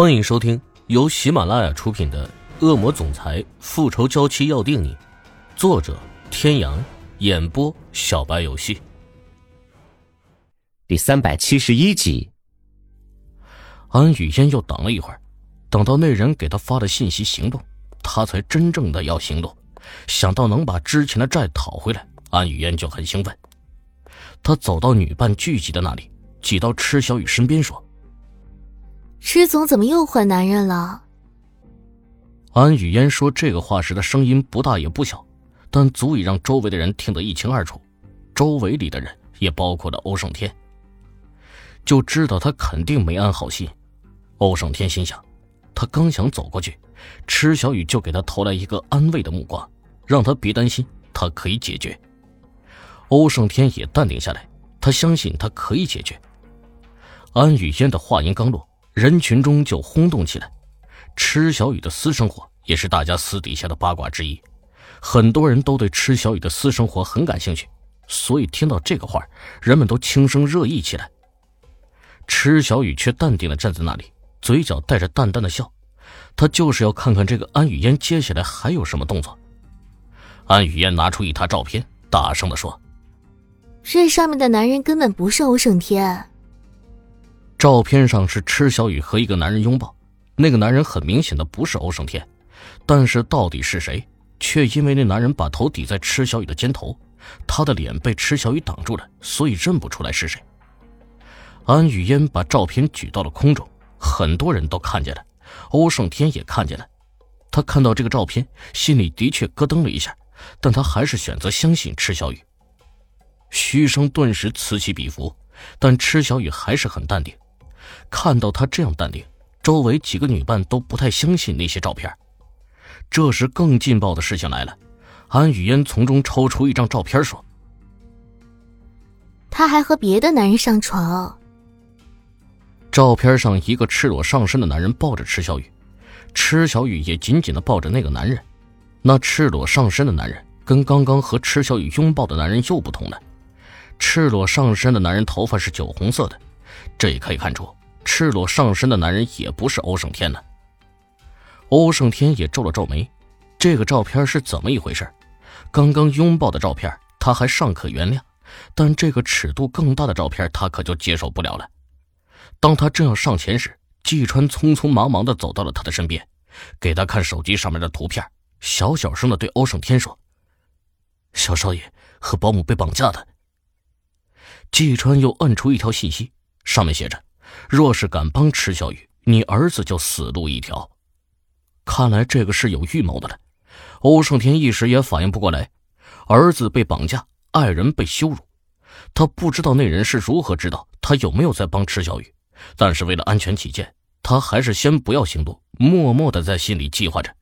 欢迎收听由喜马拉雅出品的《恶魔总裁复仇娇妻要定你》，作者：天阳，演播：小白游戏。第三百七十一集，安雨嫣又等了一会儿，等到那人给他发的信息行动，他才真正的要行动。想到能把之前的债讨回来，安雨嫣就很兴奋。他走到女伴聚集的那里，挤到池小雨身边说。池总怎么又换男人了？安雨嫣说这个话时的声音不大也不小，但足以让周围的人听得一清二楚。周围里的人也包括了欧胜天，就知道他肯定没安好心。欧胜天心想，他刚想走过去，池小雨就给他投来一个安慰的目光，让他别担心，他可以解决。欧胜天也淡定下来，他相信他可以解决。安雨嫣的话音刚落。人群中就轰动起来，池小雨的私生活也是大家私底下的八卦之一，很多人都对池小雨的私生活很感兴趣，所以听到这个话，人们都轻声热议起来。池小雨却淡定的站在那里，嘴角带着淡淡的笑，他就是要看看这个安雨嫣接下来还有什么动作。安雨嫣拿出一沓照片，大声的说：“这上面的男人根本不是欧胜天。”照片上是池小雨和一个男人拥抱，那个男人很明显的不是欧胜天，但是到底是谁，却因为那男人把头抵在池小雨的肩头，他的脸被池小雨挡住了，所以认不出来是谁。安雨嫣把照片举到了空中，很多人都看见了，欧胜天也看见了，他看到这个照片，心里的确咯噔了一下，但他还是选择相信池小雨。嘘声顿时此起彼伏，但池小雨还是很淡定。看到他这样淡定，周围几个女伴都不太相信那些照片。这时，更劲爆的事情来了。安雨嫣从中抽出一张照片，说：“他还和别的男人上床。”照片上，一个赤裸上身的男人抱着池小雨，池小雨也紧紧的抱着那个男人。那赤裸上身的男人跟刚刚和池小雨拥抱的男人又不同了。赤裸上身的男人头发是酒红色的，这也可以看出。赤裸上身的男人也不是欧胜天呢。欧胜天也皱了皱眉，这个照片是怎么一回事？刚刚拥抱的照片他还尚可原谅，但这个尺度更大的照片他可就接受不了了。当他正要上前时，季川匆匆忙忙的走到了他的身边，给他看手机上面的图片，小小声的对欧胜天说：“小少爷和保姆被绑架的。”季川又摁出一条信息，上面写着。若是敢帮池小雨，你儿子就死路一条。看来这个是有预谋的了。欧胜天一时也反应不过来，儿子被绑架，爱人被羞辱，他不知道那人是如何知道他有没有在帮池小雨。但是为了安全起见，他还是先不要行动，默默的在心里计划着。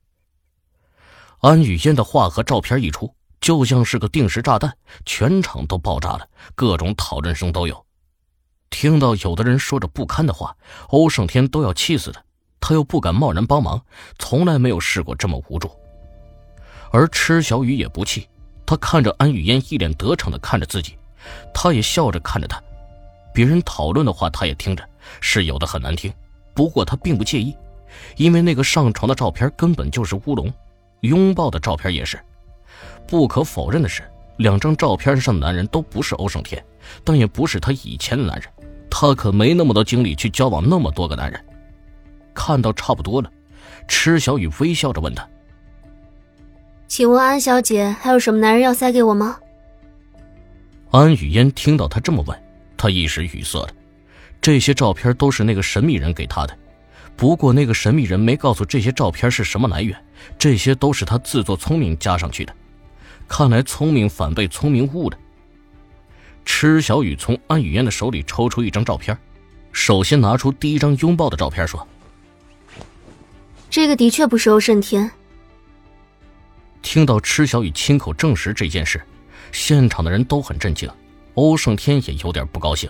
安雨嫣的话和照片一出，就像是个定时炸弹，全场都爆炸了，各种讨论声都有。听到有的人说着不堪的话，欧胜天都要气死了。他又不敢贸然帮忙，从来没有试过这么无助。而池小雨也不气，他看着安雨嫣一脸得逞的看着自己，他也笑着看着他。别人讨论的话他也听着，是有的很难听，不过他并不介意，因为那个上床的照片根本就是乌龙，拥抱的照片也是。不可否认的是，两张照片上的男人都不是欧胜天，但也不是他以前的男人。他可没那么多精力去交往那么多个男人。看到差不多了，池小雨微笑着问他：“请问安小姐还有什么男人要塞给我吗？”安雨嫣听到他这么问，她一时语塞了。这些照片都是那个神秘人给她的，不过那个神秘人没告诉这些照片是什么来源，这些都是他自作聪明加上去的。看来聪明反被聪明误了。池小雨从安雨嫣的手里抽出一张照片，首先拿出第一张拥抱的照片，说：“这个的确不是欧胜天。”听到池小雨亲口证实这件事，现场的人都很震惊，欧胜天也有点不高兴。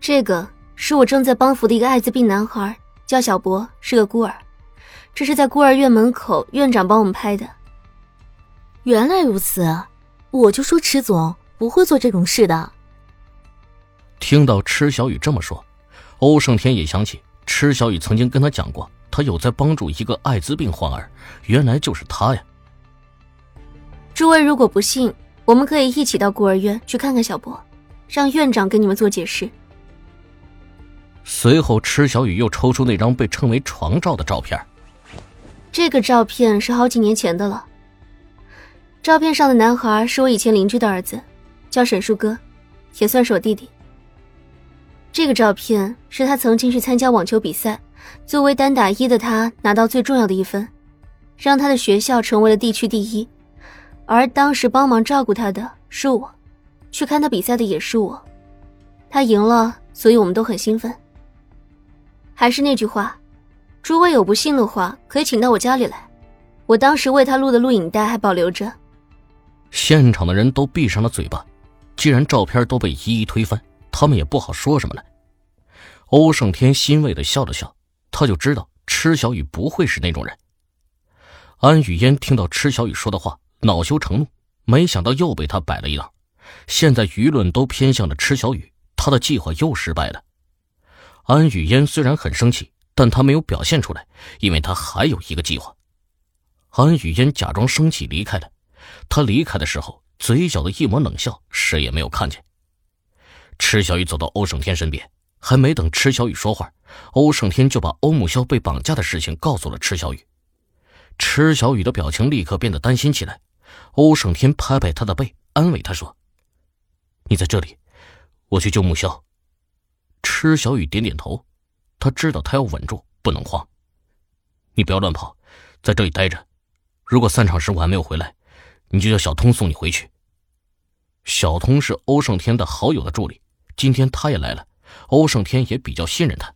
这个是我正在帮扶的一个艾滋病男孩，叫小博，是个孤儿。这是在孤儿院门口院长帮我们拍的。原来如此，我就说池总。不会做这种事的。听到池小雨这么说，欧胜天也想起池池小雨曾经跟他讲过，他有在帮助一个艾滋病患儿，原来就是他呀。诸位如果不信，我们可以一起到孤儿院去看看小博，让院长给你们做解释。随后，池小雨又抽出那张被称为床照的照片。这个照片是好几年前的了。照片上的男孩是我以前邻居的儿子，叫沈树哥，也算是我弟弟。这个照片是他曾经去参加网球比赛，作为单打一的他拿到最重要的一分，让他的学校成为了地区第一。而当时帮忙照顾他的是我，去看他比赛的也是我。他赢了，所以我们都很兴奋。还是那句话，诸位有不信的话，可以请到我家里来。我当时为他录的录影带还保留着。现场的人都闭上了嘴巴，既然照片都被一一推翻，他们也不好说什么了。欧胜天欣慰的笑了笑，他就知道池小雨不会是那种人。安雨嫣听到池小雨说的话，恼羞成怒，没想到又被他摆了一道。现在舆论都偏向了池小雨，他的计划又失败了。安雨嫣虽然很生气，但她没有表现出来，因为她还有一个计划。安雨嫣假装生气离开了，她离开的时候，嘴角的一抹冷笑，谁也没有看见。池小雨走到欧胜天身边，还没等池小雨说话，欧胜天就把欧木萧被绑架的事情告诉了池小雨。池小雨的表情立刻变得担心起来。欧胜天拍拍他的背，安慰他说：“你在这里，我去救木萧。”池小雨点点头，他知道他要稳住，不能慌。你不要乱跑，在这里待着。如果散场时我还没有回来，你就叫小通送你回去。小通是欧胜天的好友的助理，今天他也来了，欧胜天也比较信任他。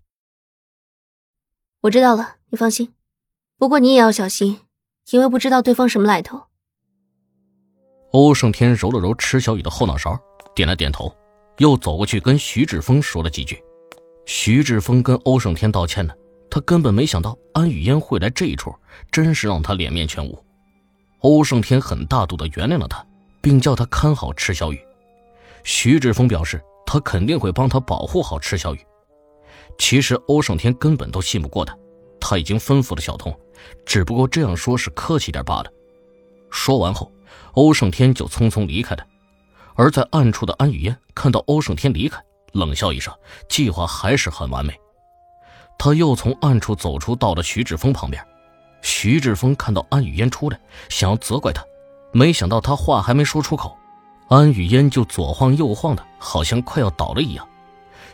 我知道了，你放心。不过你也要小心，因为不知道对方什么来头。欧胜天揉了揉池小雨的后脑勺，点了点头。又走过去跟徐志峰说了几句，徐志峰跟欧胜天道歉呢。他根本没想到安雨嫣会来这一出，真是让他脸面全无。欧胜天很大度的原谅了他，并叫他看好池小雨。徐志峰表示他肯定会帮他保护好池小雨。其实欧胜天根本都信不过他，他已经吩咐了小童，只不过这样说是客气点罢了。说完后，欧胜天就匆匆离开了。而在暗处的安雨嫣看到欧胜天离开，冷笑一声，计划还是很完美。他又从暗处走出，到了徐志峰旁边。徐志峰看到安雨嫣出来，想要责怪他，没想到他话还没说出口，安雨嫣就左晃右晃的，好像快要倒了一样。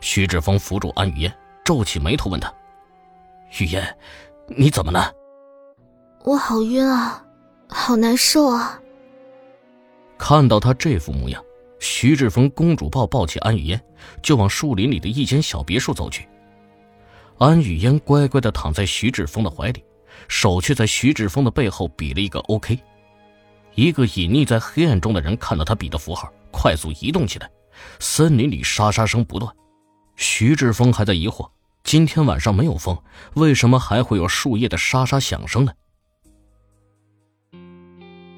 徐志峰扶住安雨嫣，皱起眉头问她：“雨嫣，你怎么了？”“我好晕啊，好难受啊。”看到他这副模样。徐志峰公主抱抱起安雨嫣，就往树林里的一间小别墅走去。安雨嫣乖乖的躺在徐志峰的怀里，手却在徐志峰的背后比了一个 OK。一个隐匿在黑暗中的人看到他笔的符号，快速移动起来。森林里沙沙声不断。徐志峰还在疑惑：今天晚上没有风，为什么还会有树叶的沙沙响声呢？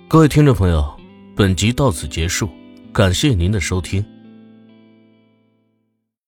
各位听众朋友，本集到此结束。感谢您的收听。